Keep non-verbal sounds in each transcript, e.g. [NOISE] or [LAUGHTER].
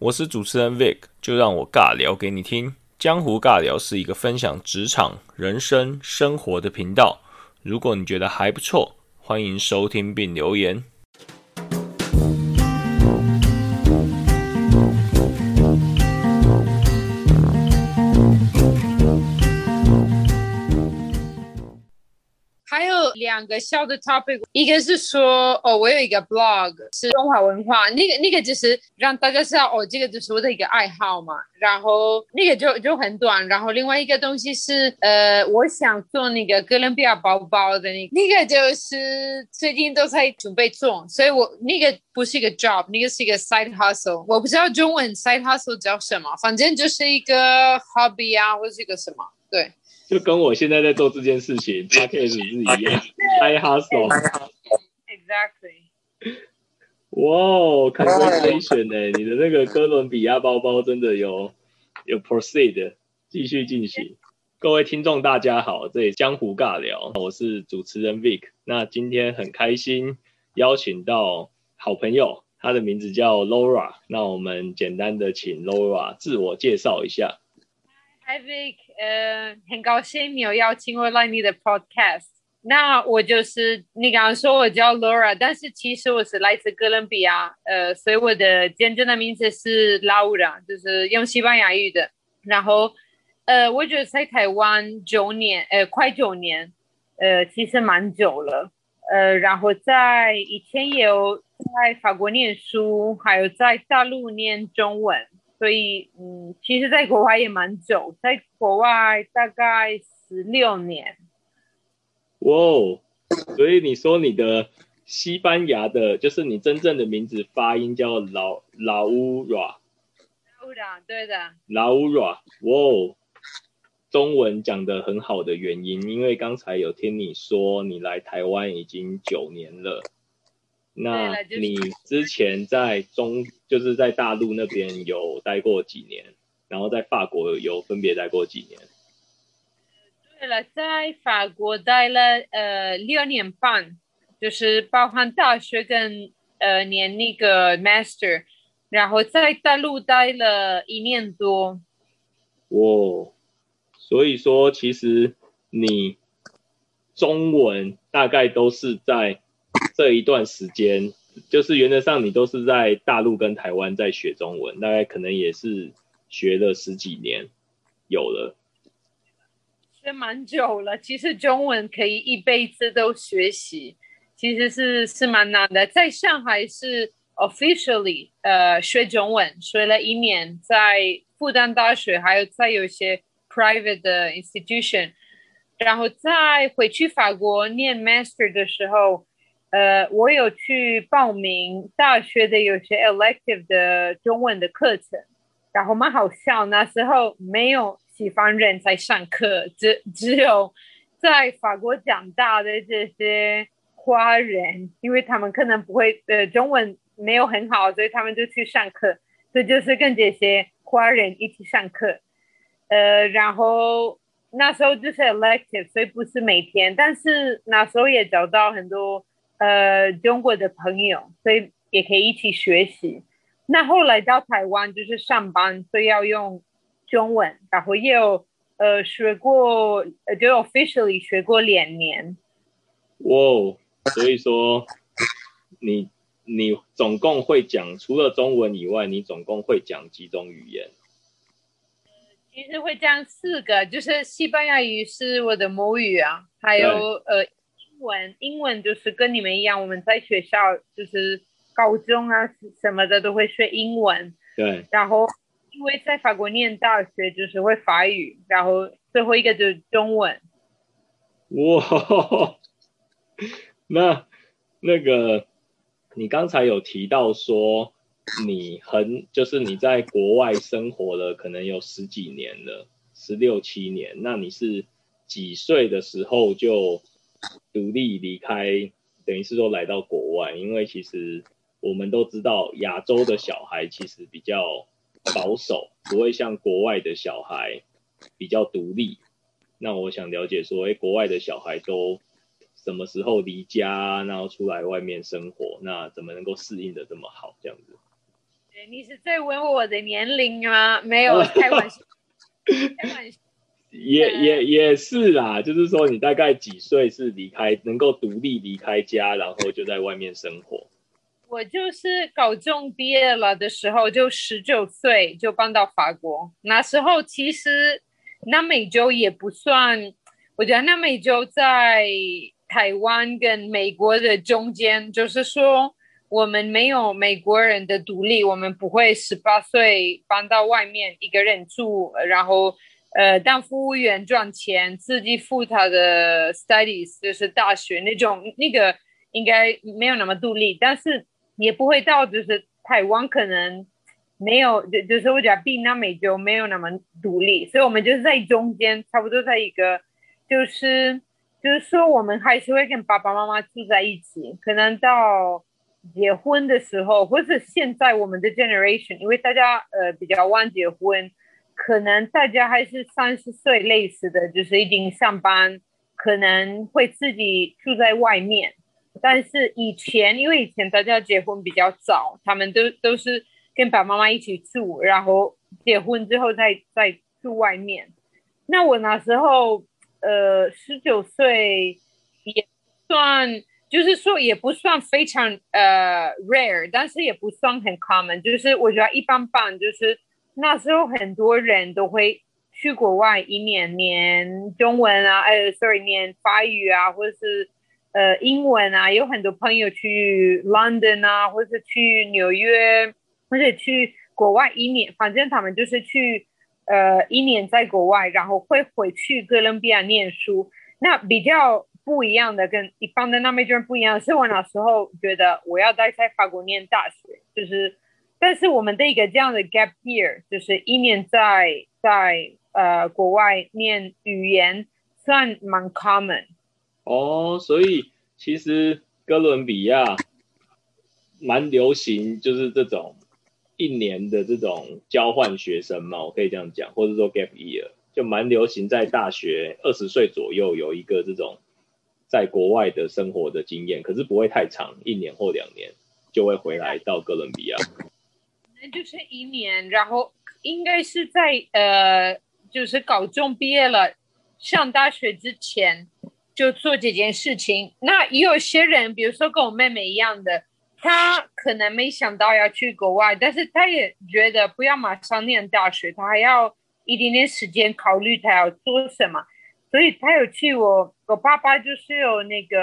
我是主持人 Vic，就让我尬聊给你听。江湖尬聊是一个分享职场、人生、生活的频道。如果你觉得还不错，欢迎收听并留言。两个小的 topic，一个是说哦，我有一个 blog 是中华文化，那个那个就是让大家知道哦，这个就是我的一个爱好嘛。然后那个就就很短。然后另外一个东西是呃，我想做那个哥伦比亚包包的那那个就是最近都在准备做，所以我那个不是一个 job，那个是一个 side hustle。我不知道中文 side hustle 叫什么，反正就是一个 hobby 啊，或者是一个什么，对。就跟我现在在做这件事情 p a c k a g e 是一样，I hustle。Exactly。哇，看这可以选呢，你的那个哥伦比亚包包真的有有 proceed，继续进行。各位听众大家好，这里江湖尬聊，我是主持人 Vic。那今天很开心邀请到好朋友，他的名字叫 Laura。那我们简单的请 Laura 自我介绍一下。Ivic，呃，很高兴你有邀请我来你的 podcast。那我就是你刚刚说我叫 Laura，但是其实我是来自哥伦比亚，呃，所以我的真正的名字是 Laura，就是用西班牙语的。然后，呃，我觉得在台湾九年，呃，快九年，呃，其实蛮久了。呃，然后在以前也有在法国念书，还有在大陆念中文。所以，嗯，其实，在国外也蛮久，在国外大概十六年。哇哦，所以你说你的西班牙的，就是你真正的名字发音叫老老乌拉。乌拉，对的。老乌拉，哇哦，中文讲的很好的原因，因为刚才有听你说你来台湾已经九年了。那你之前在中，就是在大陆那边有待过几年，然后在法国有分别待过几年？对了，在法国待了呃六年半，就是包含大学跟呃念那个 master，然后在大陆待了一年多。哇，所以说其实你中文大概都是在。这一段时间，就是原则上你都是在大陆跟台湾在学中文，大概可能也是学了十几年，有了，学蛮久了。其实中文可以一辈子都学习，其实是是蛮难的。在上海是 officially 呃学中文，学了一年，在复旦大学，还有在有些 private 的 institution，然后再回去法国念 master 的时候。呃，我有去报名大学的有些 elective 的中文的课程，然后蛮好笑。那时候没有西方人在上课，只只有在法国长大的这些华人，因为他们可能不会呃中文没有很好，所以他们就去上课，所以就是跟这些华人一起上课。呃，然后那时候就是 elective，所以不是每天，但是那时候也找到很多。呃，中国的朋友，所以也可以一起学习。那后来到台湾就是上班，所以要用中文，然后也有呃学过，呃就 officially 学过两年。哇，所以说你你总共会讲除了中文以外，你总共会讲几种语言？其实会讲四个，就是西班牙语是我的母语啊，还有呃。文英文就是跟你们一样，我们在学校就是高中啊什么的都会学英文。对。然后因为在法国念大学就是会法语，然后最后一个就是中文。哇，那那个你刚才有提到说你很就是你在国外生活了可能有十几年了，十六七年，那你是几岁的时候就？独立离开，等于是说来到国外，因为其实我们都知道，亚洲的小孩其实比较保守，不会像国外的小孩比较独立。那我想了解说，哎，国外的小孩都什么时候离家，然后出来外面生活，那怎么能够适应的这么好？这样子。你是在问我的年龄吗？没有，开玩笑，[LAUGHS] 开玩笑。也也也是啦，就是说你大概几岁是离开，能够独立离开家，然后就在外面生活。我就是高中毕业了的时候，就十九岁就搬到法国。那时候其实南美洲也不算，我觉得南美洲在台湾跟美国的中间，就是说我们没有美国人的独立，我们不会十八岁搬到外面一个人住，然后呃当服务员赚钱，自己付他的 studies，就是大学那种那个应该没有那么独立，但是。也不会到，就是台湾可能没有，就就是我觉得比南美洲没有那么独立，所以我们就是在中间，差不多在一个，就是就是说我们还是会跟爸爸妈妈住在一起，可能到结婚的时候，或者现在我们的 generation，因为大家呃比较晚结婚，可能大家还是三十岁类似的，就是已经上班，可能会自己住在外面。但是以前，因为以前大家结婚比较早，他们都都是跟爸爸妈妈一起住，然后结婚之后再再住外面。那我那时候，呃，十九岁也算，就是说也不算非常呃 rare，但是也不算很 common，就是我觉得一般般。就是那时候很多人都会去国外一年念中文啊，呃，sorry，念法语啊，或者是。呃，英文啊，有很多朋友去 London 啊，或者去纽约，或者去国外一年，反正他们就是去呃一年在国外，然后会回去哥伦比亚念书。那比较不一样的，跟一般的那美人不一样，是我那时候觉得我要待在法国念大学，就是，但是我们的一个这样的 gap year，就是一年在在呃国外念语言，算蛮 common。哦，所以其实哥伦比亚蛮流行，就是这种一年的这种交换学生嘛，我可以这样讲，或者说 gap year，就蛮流行在大学二十岁左右有一个这种在国外的生活的经验，可是不会太长，一年或两年就会回来到哥伦比亚。就是一年，然后应该是在呃，就是高中毕业了，上大学之前。就做这件事情。那也有些人，比如说跟我妹妹一样的，她可能没想到要去国外，但是她也觉得不要马上念大学，她还要一点点时间考虑她要做什么。所以她有去我我爸爸就是有那个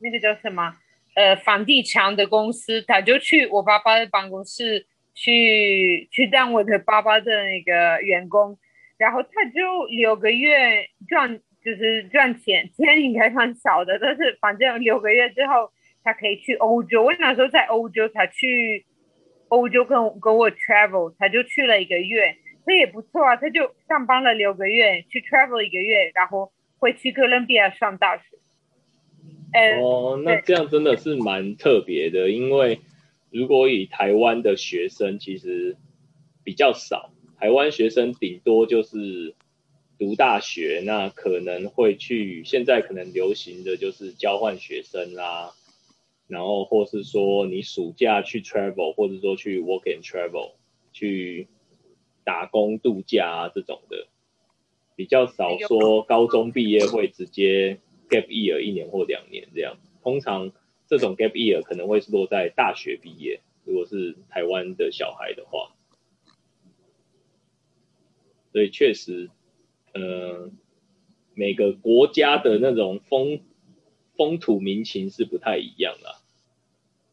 那个叫什么呃房地产的公司，他就去我爸爸的办公室去去当我的爸爸的那个员工，然后他就六个月赚。就是赚钱，钱应该算少的，但是反正六个月之后，他可以去欧洲。我那时候在欧洲，他去欧洲跟跟我 travel，他就去了一个月，这也不错啊。他就上班了六个月，去 travel 一个月，然后会去哥伦比亚上大学。哦，那这样真的是蛮特别的，因为如果以台湾的学生，其实比较少，台湾学生顶多就是。读大学那可能会去，现在可能流行的就是交换学生啦，然后或是说你暑假去 travel，或者说去 work and travel，去打工度假啊这种的，比较少说高中毕业会直接 gap year 一年或两年这样，通常这种 gap year 可能会是落在大学毕业，如果是台湾的小孩的话，所以确实。呃，每个国家的那种风风土民情是不太一样的。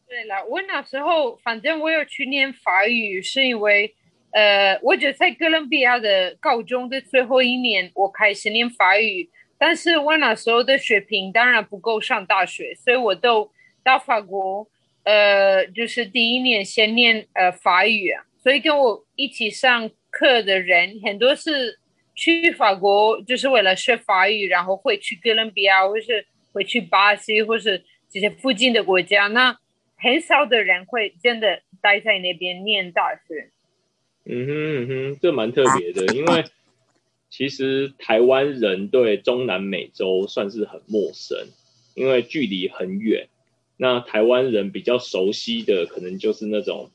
对了，我那时候反正我有去念法语，是因为呃，我觉得在哥伦比亚的高中的最后一年，我开始念法语，但是我那时候的水平当然不够上大学，所以我都到法国，呃，就是第一年先念呃法语啊，所以跟我一起上课的人很多是。去法国就是为了学法语，然后会去哥伦比亚，或是会去巴西，或是这些附近的国家。那很少的人会真的待在那边念大学。嗯哼嗯哼，这蛮特别的，因为 [LAUGHS] 其实台湾人对中南美洲算是很陌生，因为距离很远。那台湾人比较熟悉的，可能就是那种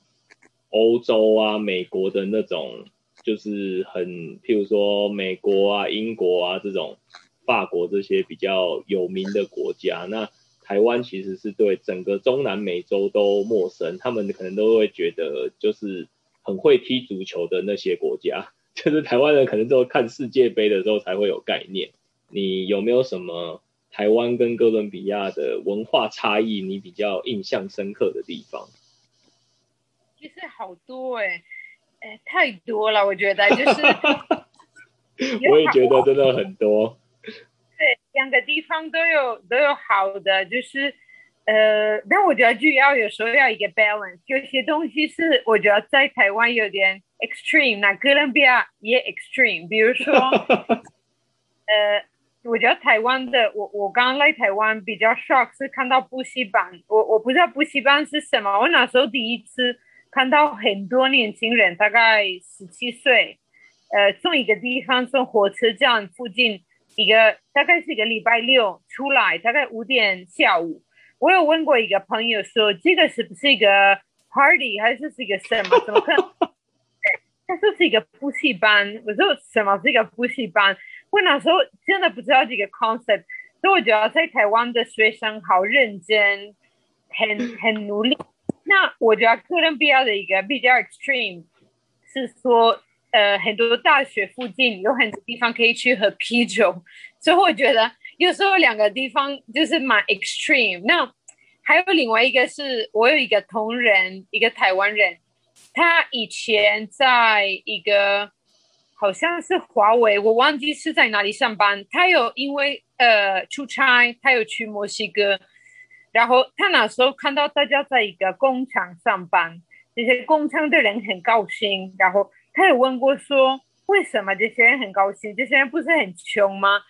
欧洲啊、美国的那种，就是很譬如说美国啊、英国啊这种，法国这些比较有名的国家，那台湾其实是对整个中南美洲都陌生，他们可能都会觉得就是很会踢足球的那些国家，[LAUGHS] 就是台湾人可能都看世界杯的时候才会有概念。你有没有什么台湾跟哥伦比亚的文化差异，你比较印象深刻的地方？其实好多哎，哎，太多了，我觉得就是，[LAUGHS] 我也觉得真的很多。对，两个地方都有都有好的，就是呃，但我觉得就要有时候要一个 balance，有些东西是我觉得在台湾有点 extreme，那哥伦比亚也 extreme，比如说，[LAUGHS] 呃。我觉得台湾的我我刚刚来台湾比较 shock 是看到补习班，我我不知道补习班是什么。我那时候第一次看到很多年轻人，大概十七岁，呃，从一个地方从火车站附近一个大概是一个礼拜六出来，大概五点下午。我有问过一个朋友说，这个是不是一个 party 还是是一个什么？怎么看？[LAUGHS] 他说是一个补习班。我说什么是一个补习班？我那时候真的不知道这个 concept，所以我觉得在台湾的学生好认真，很 [COUGHS] 很努力。那我觉得哥伦比亚的一个比较 extreme 是说，呃，很多大学附近有很多地方可以去喝 [LAUGHS] 啤酒，所以我觉得有时候两个地方就是蛮 extreme。那还有另外一个是我有一个同仁，一个台湾人，他以前在一个。好像是华为，我忘记是在哪里上班。他有因为呃出差，他有去墨西哥，然后他那时候看到大家在一个工厂上班，这些工厂的人很高兴，然后他有问过说，为什么这些人很高兴？这些人不是很穷吗？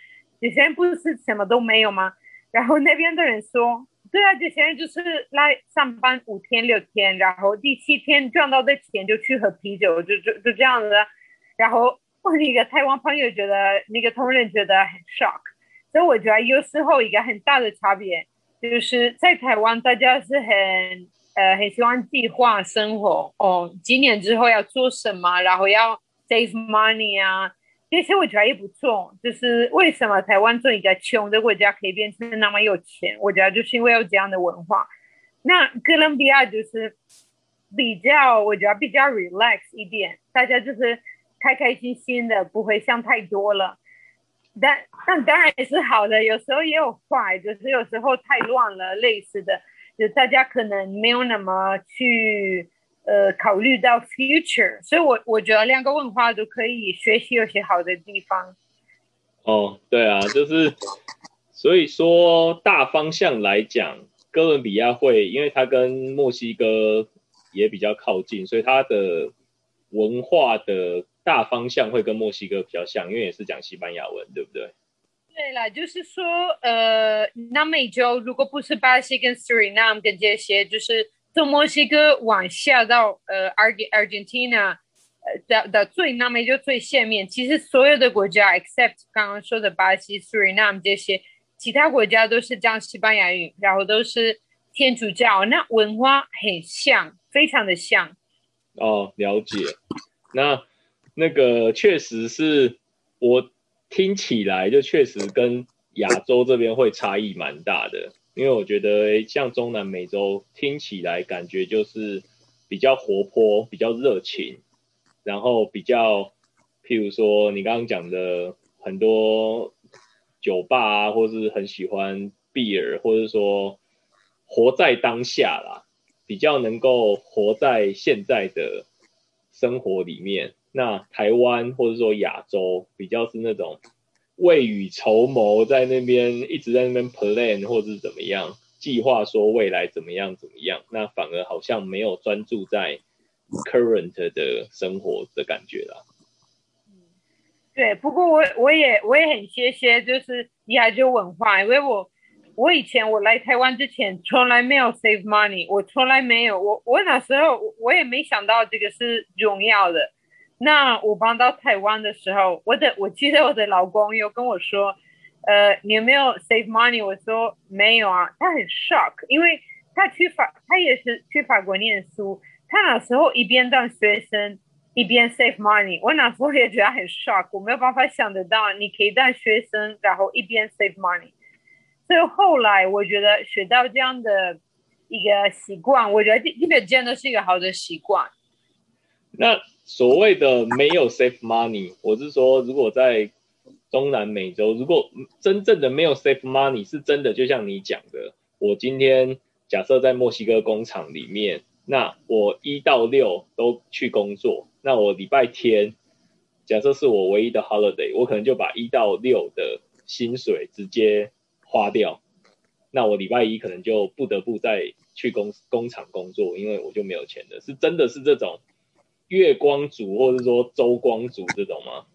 这些人不是什么都没有吗？然后那边的人说，对啊，这些人就是来上班五天六天，然后第七天赚到的钱就去喝啤酒，就就就这样子。然后我 [LAUGHS] 那个台湾朋友觉得那个同仁觉得很 shock，所以我觉得有时候一个很大的差别就是在台湾大家是很呃很喜欢计划生活哦，几年之后要做什么，然后要 save money 啊，这些我觉得也不错。就是为什么台湾做一个穷的国家可以变成那么有钱？我觉得就是因为有这样的文化。那哥伦比亚就是比较我觉得比较 relax 一点，大家就是。开开心心的，不会想太多了。但但当然也是好的，有时候也有坏，就是有时候太乱了，类似的，就大家可能没有那么去呃考虑到 future。所以我我觉得两个文化都可以学习有些好的地方。哦，对啊，就是所以说大方向来讲，哥伦比亚会，因为它跟墨西哥也比较靠近，所以它的文化的。大方向会跟墨西哥比较像，因为也是讲西班牙文，对不对？对啦，就是说，呃，南美洲如果不是巴西跟 Suriname 跟这些，就是从墨西哥往下到呃 Arg Argentina，呃的的最南美洲最下面，其实所有的国家 except 刚刚说的巴西、Suriname 这些，其他国家都是讲西班牙语，然后都是天主教，那文化很像，非常的像。哦，了解。那那个确实是我听起来就确实跟亚洲这边会差异蛮大的，因为我觉得像中南美洲听起来感觉就是比较活泼、比较热情，然后比较譬如说你刚刚讲的很多酒吧啊，或是很喜欢 beer，或者说活在当下啦，比较能够活在现在的生活里面。那台湾或者说亚洲比较是那种未雨绸缪，在那边一直在那边 plan 或者是怎么样计划，说未来怎么样怎么样，那反而好像没有专注在 current 的生活的感觉啦。对，不过我我也我也很谢谢，就是亚洲文化，因为我我以前我来台湾之前从来没有 save money，我从来没有，我我那时候我也没想到这个是重要的。那我搬到台湾的时候，我的我记得我的老公有跟我说，呃，你有没有 save money？我说没有啊，他很 shock，因为他去法，他也是去法国念书，他那时候一边当学生一边 save money，我那时候也觉得很 shock，我没有办法想得到你可以当学生然后一边 save money。所以后来我觉得学到这样的一个习惯，我觉得这个真的是一个好的习惯。那所谓的没有 save money，我是说，如果在中南美洲，如果真正的没有 save money，是真的，就像你讲的，我今天假设在墨西哥工厂里面，那我一到六都去工作，那我礼拜天假设是我唯一的 holiday，我可能就把一到六的薪水直接花掉，那我礼拜一可能就不得不再去工工厂工作，因为我就没有钱了，是真的是这种。月光族或者说周光族这种吗？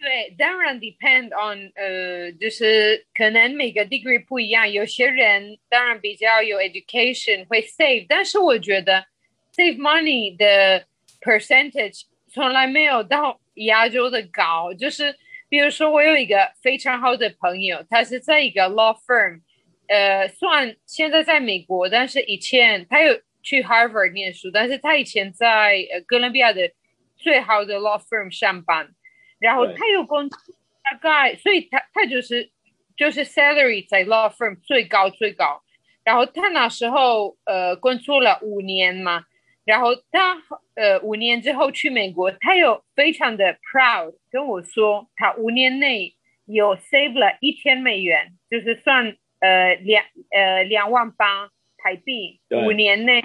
对，当然 depend on 呃，就是可能每个 degree 不一样。有些人当然比较有 education 会 save，但是我觉得 save money 的 percentage 从来没有到亚洲的高。就是比如说，我有一个非常好的朋友，他是在一个 law firm，呃，算现在在美国，但是以前他有。去 Harvard 念书，但是他以前在呃哥伦比亚的最好的 law firm 上班，然后他有工大概，所以他他就是就是 salary 在 law firm 最高最高，然后他那时候呃工作了五年嘛，然后他呃五年之后去美国，他有非常的 proud 跟我说，他五年内有 save 了一千美元，就是算呃两呃两万八。台币五年内，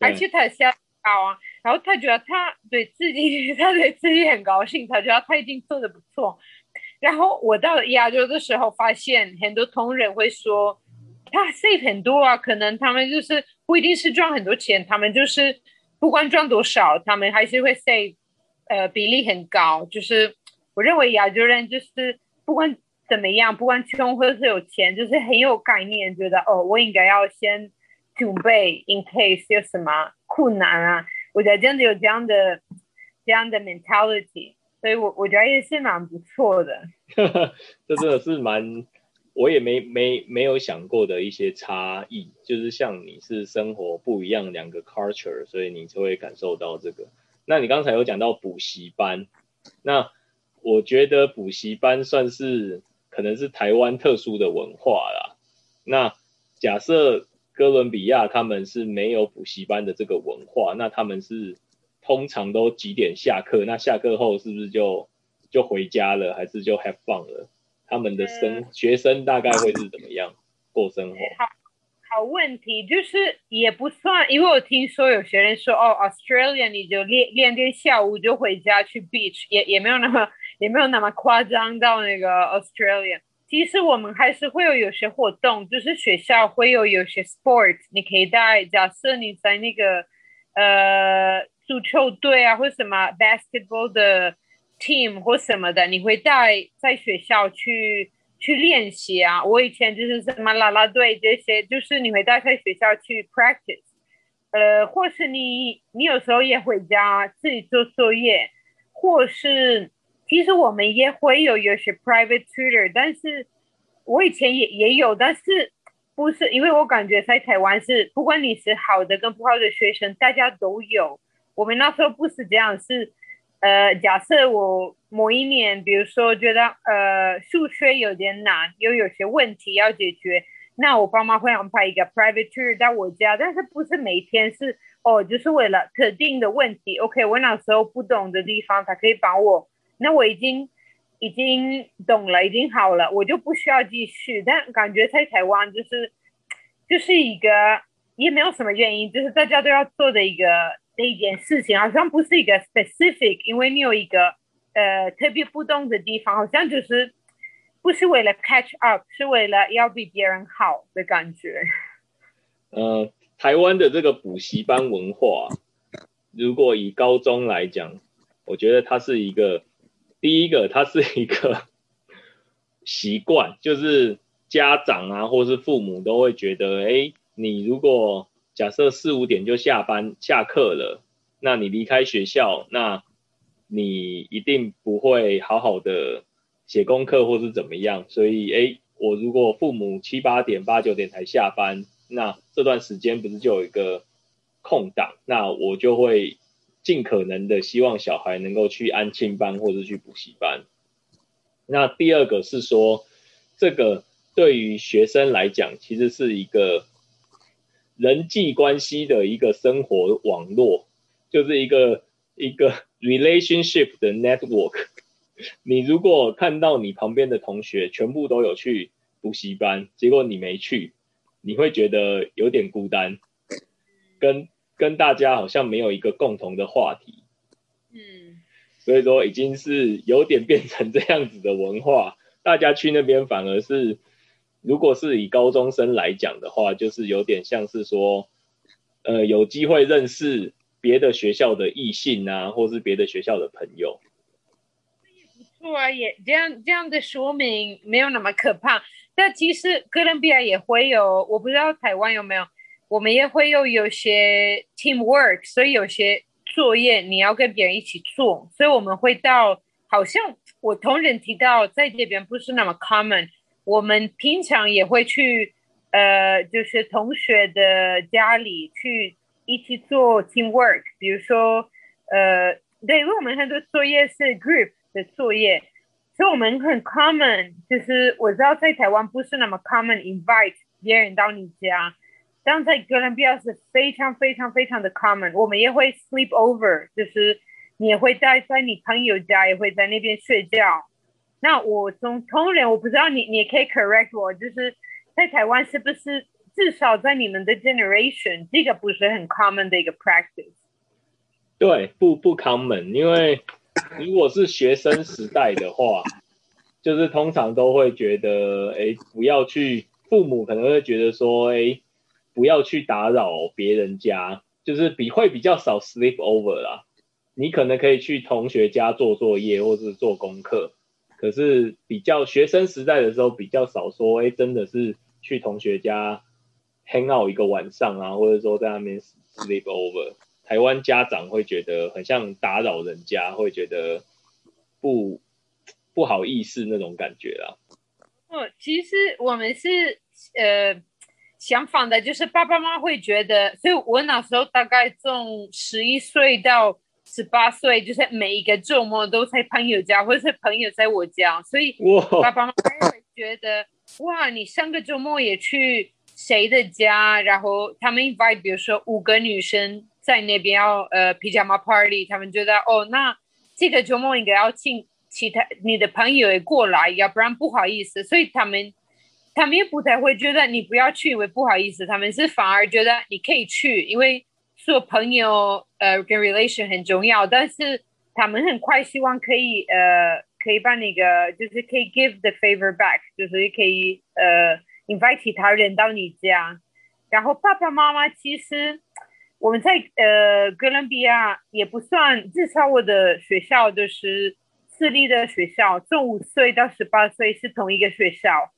而且他下高啊，然后他觉得他对自己，他对自己很高兴，他觉得他已经做的不错。然后我到亚洲的时候，发现很多同仁会说，他 save 很多啊，可能他们就是不一定是赚很多钱，他们就是不管赚多少，他们还是会 save，呃，比例很高。就是我认为亚洲人就是不管怎么样，不管穷或者是有钱，就是很有概念，觉得哦，我应该要先。准备 in case 有什么困难啊，我觉得真的有这样的这样的 mentality，所以我我觉得也是蛮不错的。[LAUGHS] 这真的是蛮，我也没没没有想过的一些差异，就是像你是生活不一样两个 culture，所以你就会感受到这个。那你刚才有讲到补习班，那我觉得补习班算是可能是台湾特殊的文化啦。那假设。哥伦比亚他们是没有补习班的这个文化，那他们是通常都几点下课？那下课后是不是就就回家了，还是就 have fun 了？他们的生学生大概会是怎么样过生活？好，好问题，就是也不算，因为我听说有学生说，哦，Australia 你就练练练下午就回家去 beach，也也没有那么也没有那么夸张到那个 Australia。其实我们还是会有有些活动，就是学校会有有些 sport，你可以带。假设你在那个呃足球队啊，或什么 basketball 的 team 或什么的，你会带在学校去去练习啊。我以前就是什么啦啦队这些，就是你会带在学校去 practice。呃，或是你你有时候也回家自己做作业，或是。其实我们也会有有些 private tutor，但是我以前也也有，但是不是因为我感觉在台湾是不管你是好的跟不好的学生，大家都有。我们那时候不是这样，是呃，假设我某一年，比如说觉得呃数学有点难，又有些问题要解决，那我爸妈会安排一个 private tutor 在我家，但是不是每天是哦，就是为了特定的问题。OK，我那时候不懂的地方，他可以帮我。那我已经已经懂了，已经好了，我就不需要继续。但感觉在台湾就是就是一个也没有什么原因，就是大家都要做的一个的一件事情，好像不是一个 specific，因为你有一个呃特别不懂的地方，好像就是不是为了 catch up，是为了要比别人好的感觉。[LAUGHS] 呃，台湾的这个补习班文化，如果以高中来讲，我觉得它是一个。第一个，它是一个 [LAUGHS] 习惯，就是家长啊，或是父母都会觉得，哎，你如果假设四五点就下班下课了，那你离开学校，那你一定不会好好的写功课或是怎么样。所以，哎，我如果父母七八点、八九点才下班，那这段时间不是就有一个空档，那我就会尽可能的希望小孩能够去安亲班或者去补习班。那第二个是说，这个对于学生来讲，其实是一个人际关系的一个生活网络，就是一个一个 relationship 的 network。你如果看到你旁边的同学全部都有去补习班，结果你没去，你会觉得有点孤单，跟跟大家好像没有一个共同的话题。嗯，所以说已经是有点变成这样子的文化，大家去那边反而是，如果是以高中生来讲的话，就是有点像是说，呃，有机会认识别的学校的异性啊，或是别的学校的朋友。错啊，也这样这样的说明没有那么可怕。但其实哥伦比亚也会有，我不知道台湾有没有，我们也会有有些 team work，所以有些作业你要跟别人一起做，所以我们会到，好像我同仁提到在这边不是那么 common，我们平常也会去，呃，就是同学的家里去一起做 team work，比如说，呃，对，因为我们很多作业是 group。的作业，所以我们很 common，就是我知道在台湾不是那么 common invite 别人到你家，但在哥伦比亚是非常非常非常的 common。我们也会 sleep over，就是你也会在在你朋友家，也会在那边睡觉。那我从同人，我不知道你你也可以 correct 我，就是在台湾是不是至少在你们的 generation，这个不是很 common 的一个 practice？对，不不 common，因为。如果是学生时代的话，就是通常都会觉得，哎，不要去，父母可能会觉得说，哎，不要去打扰别人家，就是比会比较少 sleep over 啦。你可能可以去同学家做作业或是做功课，可是比较学生时代的时候比较少说，哎，真的是去同学家 hang out 一个晚上啊，或者说在那边 sleep over。台湾家长会觉得很像打扰人家，会觉得不不好意思那种感觉啦。哦，其实我们是呃相反的，就是爸爸妈妈会觉得，所以我那时候大概从十一岁到十八岁，就是每一个周末都在朋友家，或者是朋友在我家，所以爸爸妈妈会觉得哇，你上个周末也去谁的家，然后他们 invite，比如说五个女生。在那边要呃 pajama party，他们觉得哦，那这个周末应该要请其他你的朋友也过来，要不然不好意思。所以他们他们也不太会觉得你不要去，因为不好意思。他们是反而觉得你可以去，因为做朋友呃跟 relation 很重要。但是他们很快希望可以呃可以把那个就是可以 give the favor back，就是可以呃 invite 其他人到你家。然后爸爸妈妈其实。我们在呃哥伦比亚也不算，至少我的学校就是私立的学校，从五岁到十八岁是同一个学校，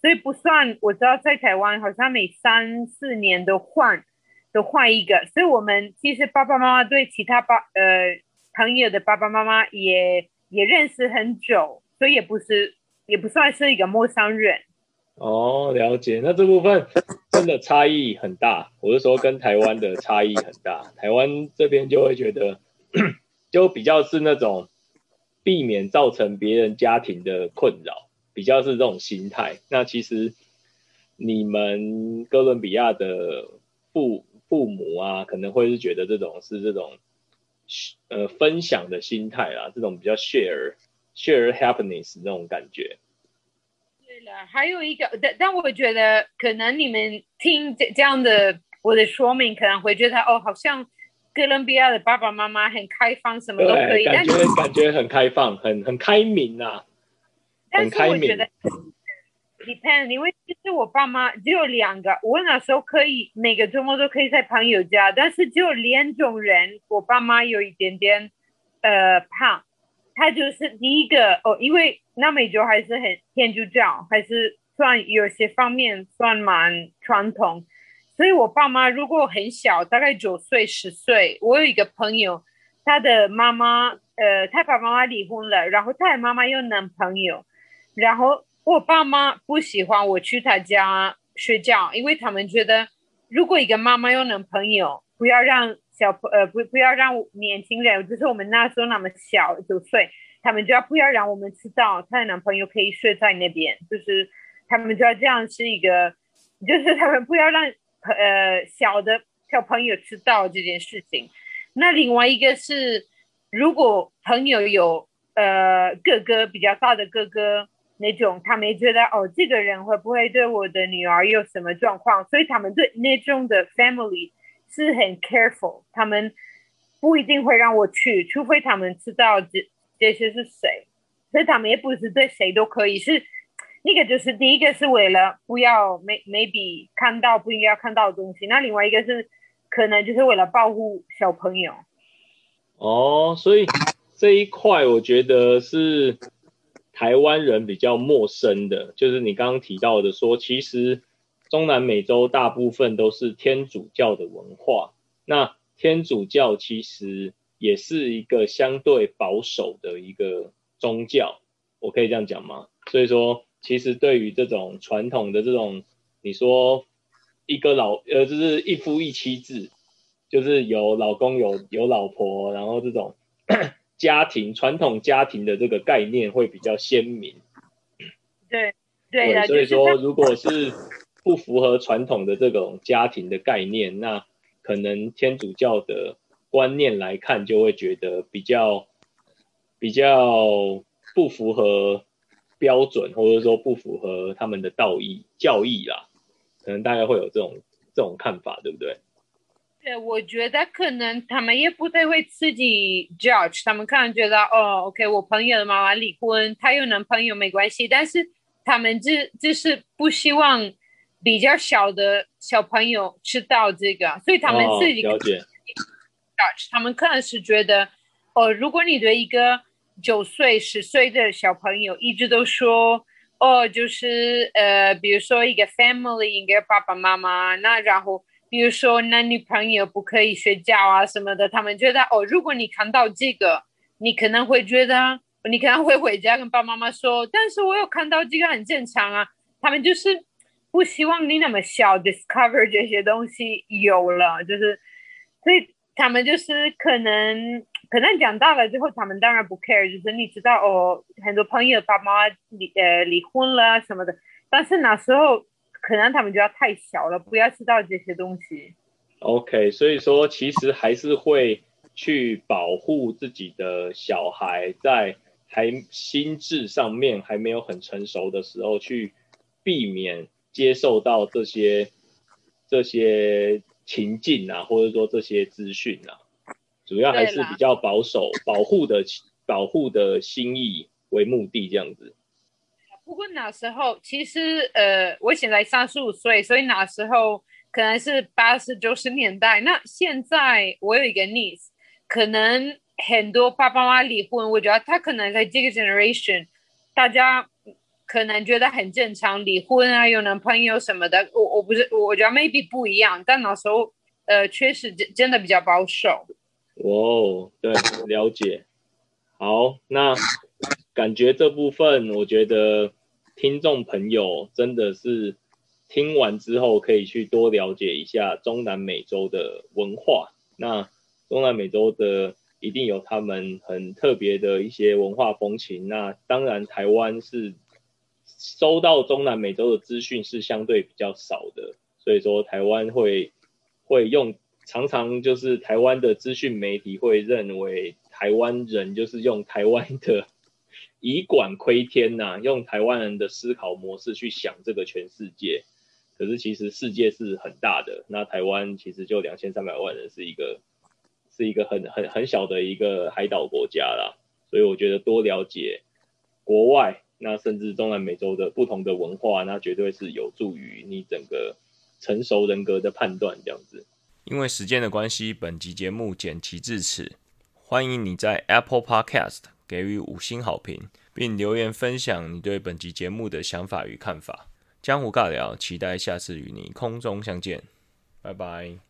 所以不算。我知道在台湾好像每三四年都换，都换一个，所以我们其实爸爸妈妈对其他爸呃朋友的爸爸妈妈也也认识很久，所以也不是也不算是一个陌生人。哦，了解。那这部分真的差异很大，我是说跟台湾的差异很大。台湾这边就会觉得，就比较是那种避免造成别人家庭的困扰，比较是这种心态。那其实你们哥伦比亚的父父母啊，可能会是觉得这种是这种呃分享的心态啦，这种比较 share share happiness 那种感觉。还有一个，但但我觉得可能你们听这这样的我的说明，可能会觉得哦，好像哥伦比亚的爸爸妈妈很开放，什么都可以，感觉感觉很开放，很很开明啊。但是我觉得，depend，因为其实我爸妈只有两个，我那时候可以每个周末都可以在朋友家，但是只有两种人，我爸妈有一点点呃胖。他就是第一个哦，因为那美洲还是很天主教，还是算有些方面算蛮传统，所以我爸妈如果很小，大概九岁十岁，我有一个朋友，他的妈妈呃，他爸爸妈妈离婚了，然后他的妈妈有男朋友，然后我爸妈不喜欢我去他家睡觉，因为他们觉得如果一个妈妈有男朋友，不要让小朋呃不不要让年轻人，就是我们那时候那么小九岁，他们就要不要让我们知道他的男朋友可以睡在那边，就是他们就要这样是一个，就是他们不要让呃小的小朋友知道这件事情。那另外一个是，如果朋友有呃哥哥比较大的哥哥。那种他们觉得哦，这个人会不会对我的女儿有什么状况？所以他们对那种的 family 是很 careful，他们不一定会让我去，除非他们知道这这些是谁。所以他们也不是对谁都可以，是那个就是第一个是为了不要 maybe 看到不应该看到的东西，那另外一个是可能就是为了保护小朋友。哦，所以这一块我觉得是。台湾人比较陌生的，就是你刚刚提到的，说其实中南美洲大部分都是天主教的文化。那天主教其实也是一个相对保守的一个宗教，我可以这样讲吗？所以说，其实对于这种传统的这种，你说一个老呃，就是一夫一妻制，就是有老公有有老婆，然后这种。家庭传统家庭的这个概念会比较鲜明，对对，所以说如果是不符合传统的这种家庭的概念，那可能天主教的观念来看，就会觉得比较比较不符合标准，或者说不符合他们的道义教义啦，可能大家会有这种这种看法，对不对？对，我觉得可能他们也不太会自己 judge，他们可能觉得哦，OK，我朋友的妈妈离婚，她有男朋友没关系，但是他们就就是不希望比较小的小朋友知道这个，所以他们自己 [LAUGHS] judge，他们可能是觉得哦，如果你对一个九岁、十岁的小朋友一直都说哦，就是呃，比如说一个 family 应该爸爸妈妈，那然后。比如说男女朋友不可以睡觉啊什么的，他们觉得哦，如果你看到这个，你可能会觉得，你可能会回家跟爸爸妈妈说，但是我有看到这个很正常啊。他们就是不希望你那么小 discover 这些东西有了，就是所以他们就是可能可能长大了之后，他们当然不 care，就是你知道哦，很多朋友爸妈离呃离婚了什么的，但是那时候。可能他们觉得太小了，不要知道这些东西。OK，所以说其实还是会去保护自己的小孩，在还心智上面还没有很成熟的时候，去避免接受到这些这些情境啊，或者说这些资讯啊，主要还是比较保守，保护的保护的心意为目的这样子。不过那时候其实呃，我现在三十五岁，所以那时候可能是八十九十年代。那现在我有一个 niece，可能很多爸爸妈妈离婚，我觉得他可能在这个 generation，大家可能觉得很正常，离婚啊，有男朋友什么的。我我不是，我觉得 maybe 不一样，但那时候呃，确实真真的比较保守。哦，对，了解。好，那感觉这部分，我觉得。听众朋友真的是听完之后可以去多了解一下中南美洲的文化。那中南美洲的一定有他们很特别的一些文化风情。那当然台湾是收到中南美洲的资讯是相对比较少的，所以说台湾会会用常常就是台湾的资讯媒体会认为台湾人就是用台湾的。以管窥天呐，用台湾人的思考模式去想这个全世界，可是其实世界是很大的，那台湾其实就两千三百万人，是一个是一个很很很小的一个海岛国家啦，所以我觉得多了解国外，那甚至中南美洲的不同的文化，那绝对是有助于你整个成熟人格的判断这样子。因为时间的关系，本集节目剪辑至此，欢迎你在 Apple Podcast。给予五星好评，并留言分享你对本集节目的想法与看法。江湖尬聊，期待下次与你空中相见，拜拜。